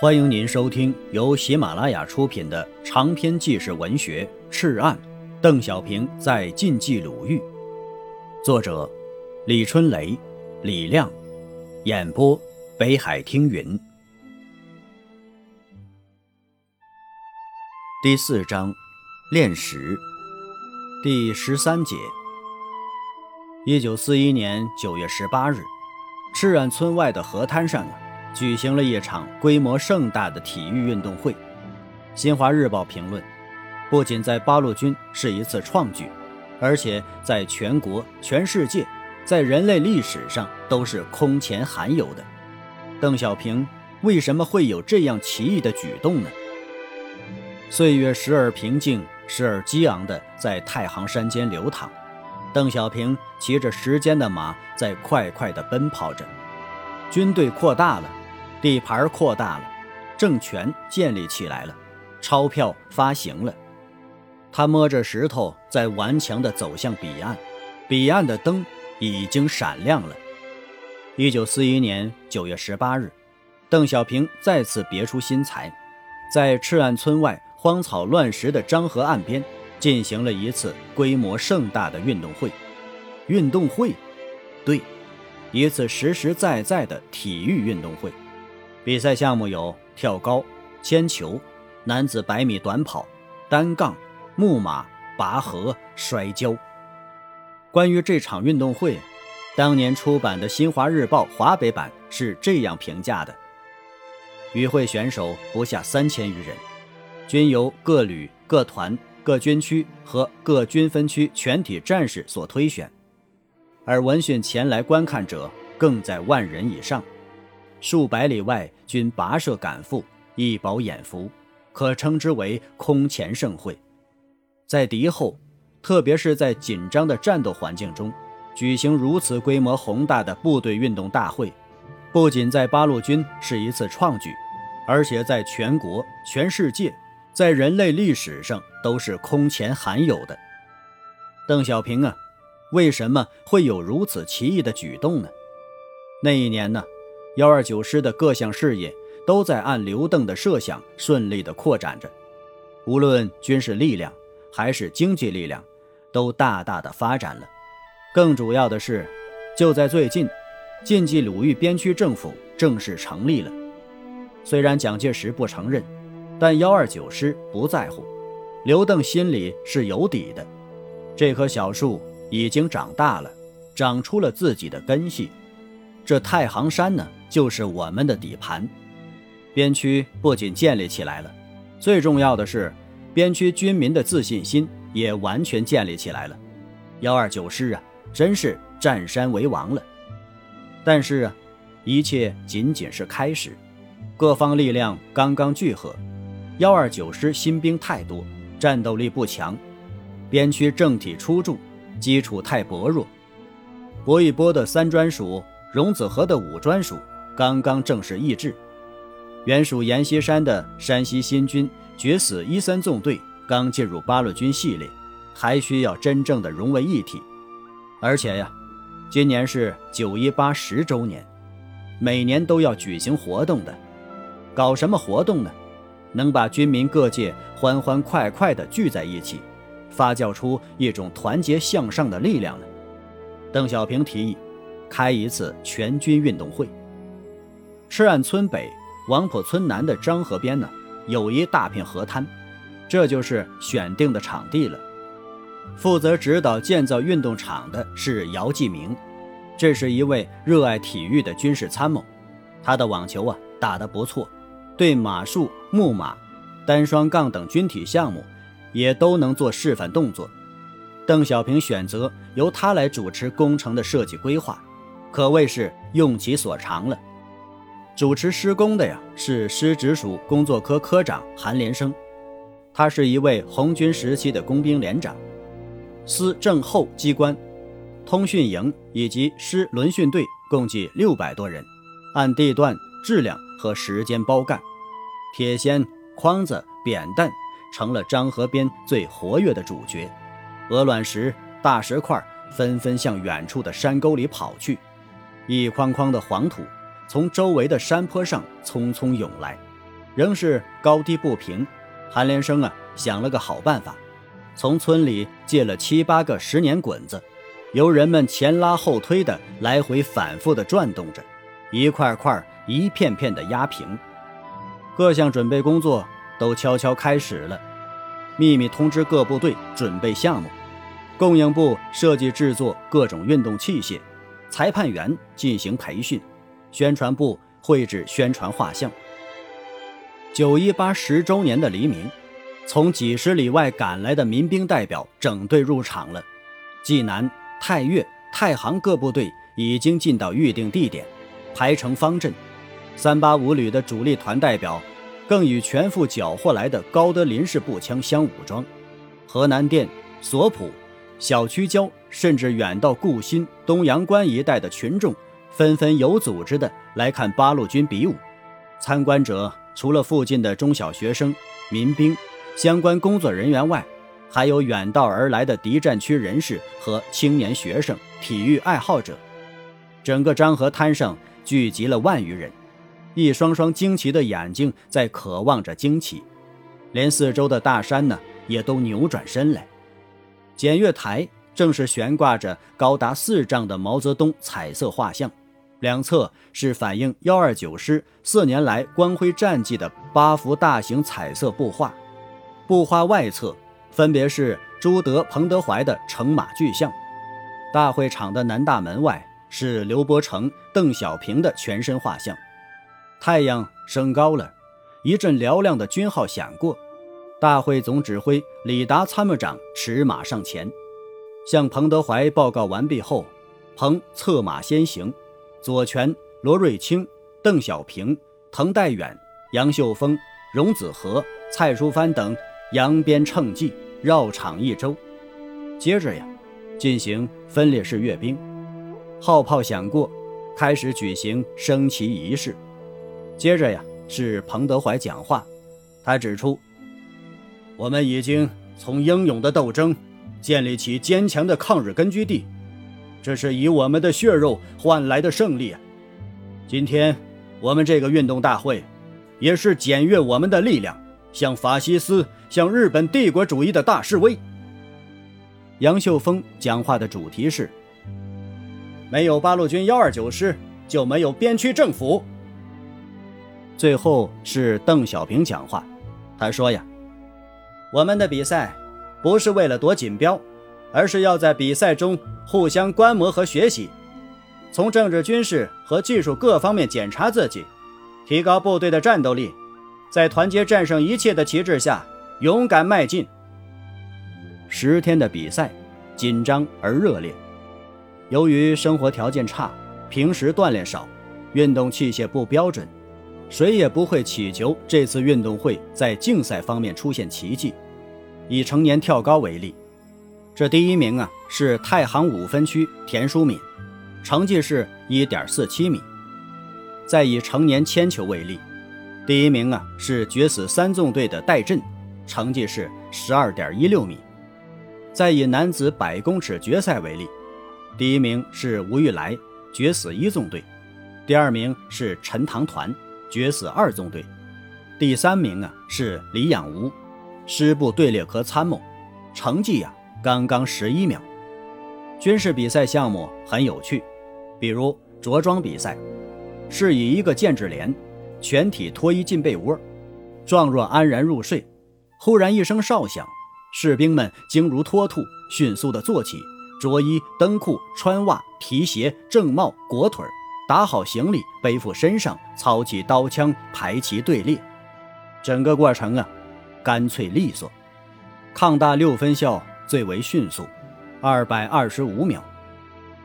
欢迎您收听由喜马拉雅出品的长篇纪实文学《赤案》，邓小平在晋冀鲁豫，作者李春雷、李亮，演播北海听云。第四章，炼石，第十三节。一九四一年九月十八日，赤岸村外的河滩上啊。举行了一场规模盛大的体育运动会。新华日报评论：不仅在八路军是一次创举，而且在全国、全世界，在人类历史上都是空前罕有的。邓小平为什么会有这样奇异的举动呢？岁月时而平静，时而激昂地在太行山间流淌。邓小平骑着时间的马，在快快地奔跑着。军队扩大了。地盘扩大了，政权建立起来了，钞票发行了。他摸着石头，在顽强地走向彼岸。彼岸的灯已经闪亮了。一九四一年九月十八日，邓小平再次别出心裁，在赤岸村外荒草乱石的漳河岸边，进行了一次规模盛大的运动会。运动会，对，一次实实在在的体育运动会。比赛项目有跳高、铅球、男子百米短跑、单杠、木马、拔河、摔跤。关于这场运动会，当年出版的《新华日报》华北版是这样评价的：与会选手不下三千余人，均由各旅、各团、各军区和各军分区全体战士所推选，而闻讯前来观看者更在万人以上。数百里外均跋涉赶赴，一饱眼福，可称之为空前盛会。在敌后，特别是在紧张的战斗环境中，举行如此规模宏大的部队运动大会，不仅在八路军是一次创举，而且在全国、全世界，在人类历史上都是空前罕有的。邓小平啊，为什么会有如此奇异的举动呢？那一年呢？幺二九师的各项事业都在按刘邓的设想顺利地扩展着，无论军事力量还是经济力量，都大大的发展了。更主要的是，就在最近，晋冀鲁豫边区政府正式成立了。虽然蒋介石不承认，但幺二九师不在乎，刘邓心里是有底的。这棵小树已经长大了，长出了自己的根系。这太行山呢？就是我们的底盘，边区不仅建立起来了，最重要的是，边区军民的自信心也完全建立起来了。幺二九师啊，真是占山为王了。但是啊，一切仅仅是开始，各方力量刚刚聚合，幺二九师新兵太多，战斗力不强，边区政体出众，基础太薄弱。薄一波的三专属，荣子河的五专属。刚刚正式易帜，原属阎锡山的山西新军决死一三纵队刚进入八路军系列，还需要真正的融为一体。而且呀，今年是九一八十周年，每年都要举行活动的。搞什么活动呢？能把军民各界欢欢快快地聚在一起，发酵出一种团结向上的力量呢？邓小平提议，开一次全军运动会。赤岸村北、王婆村南的漳河边呢，有一大片河滩，这就是选定的场地了。负责指导建造运动场的是姚继明，这是一位热爱体育的军事参谋。他的网球啊打得不错，对马术、木马、单双杠等军体项目也都能做示范动作。邓小平选择由他来主持工程的设计规划，可谓是用其所长了。主持施工的呀是师直属工作科科长韩连生，他是一位红军时期的工兵连长。司政后机关、通讯营以及师轮训队共计六百多人，按地段、质量和时间包干。铁锨、筐子、扁担成了漳河边最活跃的主角。鹅卵石、大石块纷纷向远处的山沟里跑去，一筐筐的黄土。从周围的山坡上匆匆涌来，仍是高低不平。韩连生啊，想了个好办法，从村里借了七八个十年滚子，由人们前拉后推的来回反复的转动着，一块块、一片片的压平。各项准备工作都悄悄开始了，秘密通知各部队准备项目，供应部设计制作各种运动器械，裁判员进行培训，宣传部绘制宣传画像。九一八十周年的黎明，从几十里外赶来的民兵代表整队入场了。济南、太岳、太行各部队已经进到预定地点，排成方阵。三八五旅的主力团代表，更与全副缴获来的高德林式步枪相武装。河南店、索普、小区郊，甚至远到固新、东阳关一带的群众，纷纷有组织的来看八路军比武。参观者。除了附近的中小学生、民兵、相关工作人员外，还有远道而来的敌占区人士和青年学生、体育爱好者。整个漳河滩上聚集了万余人，一双双惊奇的眼睛在渴望着惊奇，连四周的大山呢也都扭转身来。检阅台正是悬挂着高达四丈的毛泽东彩色画像。两侧是反映幺二九师四年来光辉战绩的八幅大型彩色布画，布画外侧分别是朱德、彭德怀的乘马巨像。大会场的南大门外是刘伯承、邓小平的全身画像。太阳升高了，一阵嘹亮的军号响过，大会总指挥李达参谋长驰马上前，向彭德怀报告完毕后，彭策马先行。左权、罗瑞卿、邓小平、滕代远、杨秀峰、荣子和、蔡淑藩等扬鞭乘骑绕场一周，接着呀，进行分列式阅兵。号炮响过，开始举行升旗仪式。接着呀，是彭德怀讲话。他指出，我们已经从英勇的斗争建立起坚强的抗日根据地。这是以我们的血肉换来的胜利啊！今天我们这个运动大会，也是检阅我们的力量，向法西斯、向日本帝国主义的大示威。杨秀峰讲话的主题是：没有八路军幺二九师，就没有边区政府。最后是邓小平讲话，他说呀：“我们的比赛不是为了夺锦标。”而是要在比赛中互相观摩和学习，从政治、军事和技术各方面检查自己，提高部队的战斗力，在团结战胜一切的旗帜下勇敢迈进。十天的比赛紧张而热烈，由于生活条件差，平时锻炼少，运动器械不标准，谁也不会祈求这次运动会在竞赛方面出现奇迹。以成年跳高为例。这第一名啊是太行五分区田淑敏，成绩是一点四七米。再以成年铅球为例，第一名啊是决死三纵队的戴震，成绩是十二点一六米。再以男子百公尺决赛为例，第一名是吴玉来，决死一纵队；第二名是陈塘团，决死二纵队；第三名啊是李养吾，师部队列科参谋，成绩呀。刚刚十一秒，军事比赛项目很有趣，比如着装比赛，是以一个建制连，全体脱衣进被窝，状若安然入睡。忽然一声哨响，士兵们惊如脱兔，迅速的坐起，着衣、蹬裤、穿袜、皮鞋、正帽、裹腿，打好行李，背负身上，操起刀枪，排齐队列。整个过程啊，干脆利索。抗大六分校。最为迅速，二百二十五秒。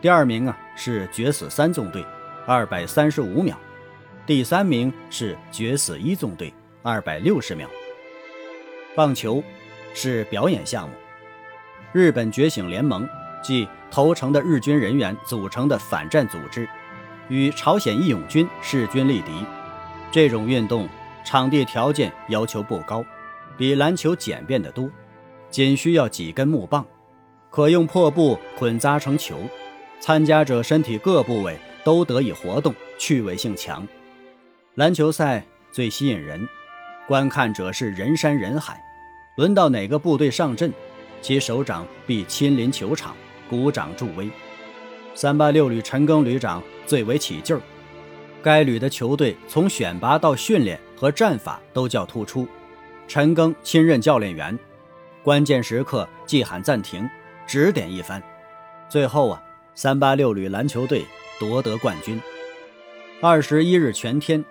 第二名啊是决死三纵队，二百三十五秒。第三名是决死一纵队，二百六十秒。棒球是表演项目。日本觉醒联盟即投诚的日军人员组成的反战组织，与朝鲜义勇军势均力敌。这种运动场地条件要求不高，比篮球简便得多。仅需要几根木棒，可用破布捆扎成球，参加者身体各部位都得以活动，趣味性强。篮球赛最吸引人，观看者是人山人海。轮到哪个部队上阵，其首长必亲临球场，鼓掌助威。三八六旅陈赓旅长最为起劲儿，该旅的球队从选拔到训练和战法都较突出。陈赓亲任教练员，关键时刻即喊暂停，指点一番。最后啊，三八六旅篮球队夺得冠军。二十一日全天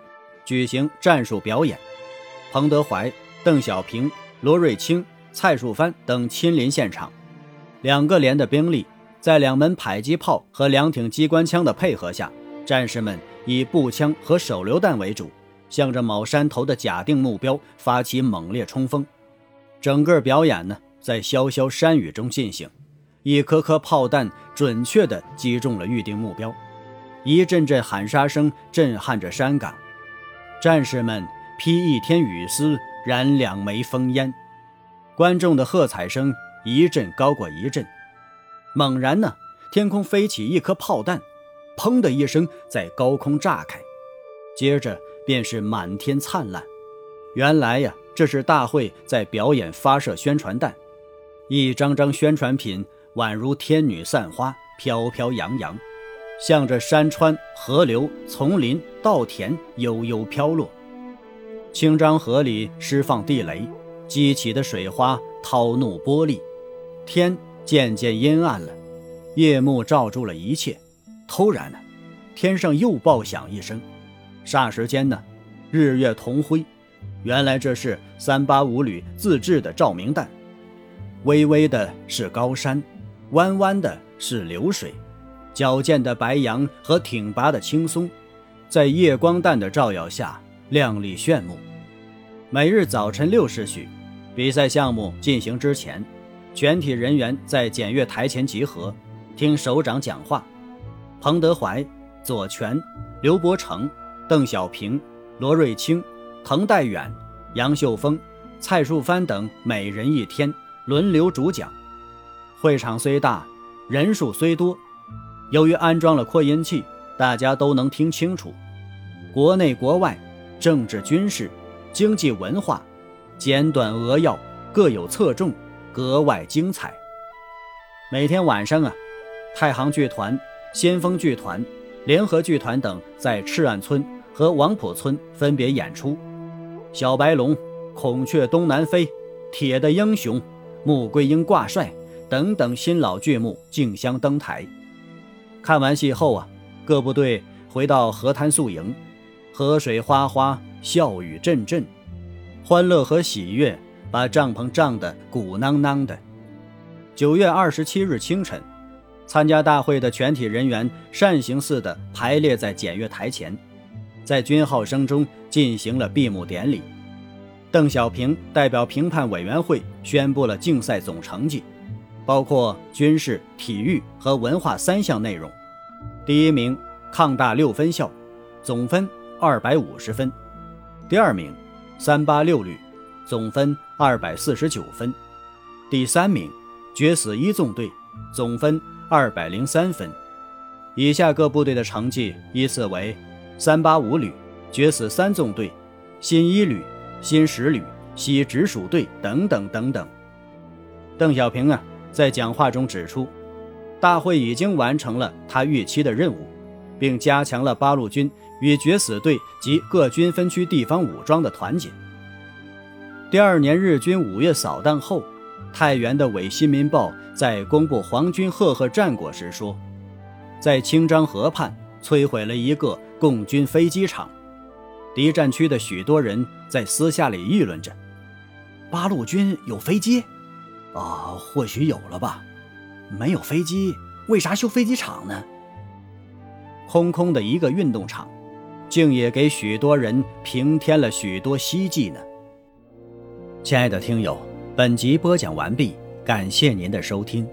举行战术表演，彭德怀、邓小平、罗瑞卿、蔡树藩等亲临现场。两个连的兵力在两门迫击炮和两挺机关枪的配合下，战士们以步枪和手榴弹为主，向着某山头的假定目标发起猛烈冲锋。整个表演呢，在潇潇山雨中进行，一颗颗炮弹准确地击中了预定目标。一阵阵喊杀声震撼着山岗，战士们披一天雨丝，燃两枚烽烟，观众的喝彩声一阵高过一阵。猛然呢，天空飞起一颗炮弹，砰的一声在高空炸开，接着便是满天灿烂。原来呀，这是大会在表演发射宣传弹，一张张宣传品宛如天女散花，飘飘扬扬。向着山川、河流、丛林、稻田悠悠飘落，清漳河里释放地雷，激起的水花掏怒玻璃，天渐渐阴暗了，夜幕罩住了一切。突然呢，天上又爆响一声，霎时间呢，日月同辉。原来这是三八五旅自制的照明弹，微微的是高山，弯弯的是流水。矫健的白杨和挺拔的青松，在夜光弹的照耀下亮丽炫目。每日早晨六时许，比赛项目进行之前，全体人员在检阅台前集合，听首长讲话。彭德怀、左权、刘伯承、邓小平、罗瑞卿、滕代远、杨秀峰、蔡树藩等每人一天轮流主讲。会场虽大，人数虽多。由于安装了扩音器，大家都能听清楚。国内国外、政治军事、经济文化，简短扼要，各有侧重，格外精彩。每天晚上啊，太行剧团、先锋剧团、联合剧团等在赤岸村和王浦村分别演出，《小白龙》《孔雀东南飞》《铁的英雄》《穆桂英挂帅》等等新老剧目竞相登台。看完戏后啊，各部队回到河滩宿营，河水哗哗，笑语阵阵，欢乐和喜悦把帐篷胀得鼓囊囊的。九月二十七日清晨，参加大会的全体人员扇形似的排列在检阅台前，在军号声中进行了闭幕典礼。邓小平代表评判委员会宣布了竞赛总成绩。包括军事、体育和文化三项内容。第一名抗大六分校，总分二百五十分；第二名三八六旅，总分二百四十九分；第三名决死一纵队，总分二百零三分。以下各部队的成绩依次为：三八五旅决死三纵队、新一旅、新十旅、西直属队等等等等。邓小平啊。在讲话中指出，大会已经完成了他预期的任务，并加强了八路军与决死队及各军分区地方武装的团结。第二年日军五月扫荡后，太原的《伪新民报》在公布皇军赫赫战果时说，在清漳河畔摧毁了一个共军飞机场。敌占区的许多人在私下里议论着：“八路军有飞机？”啊，或许有了吧。没有飞机，为啥修飞机场呢？空空的一个运动场，竟也给许多人平添了许多希冀呢。亲爱的听友，本集播讲完毕，感谢您的收听。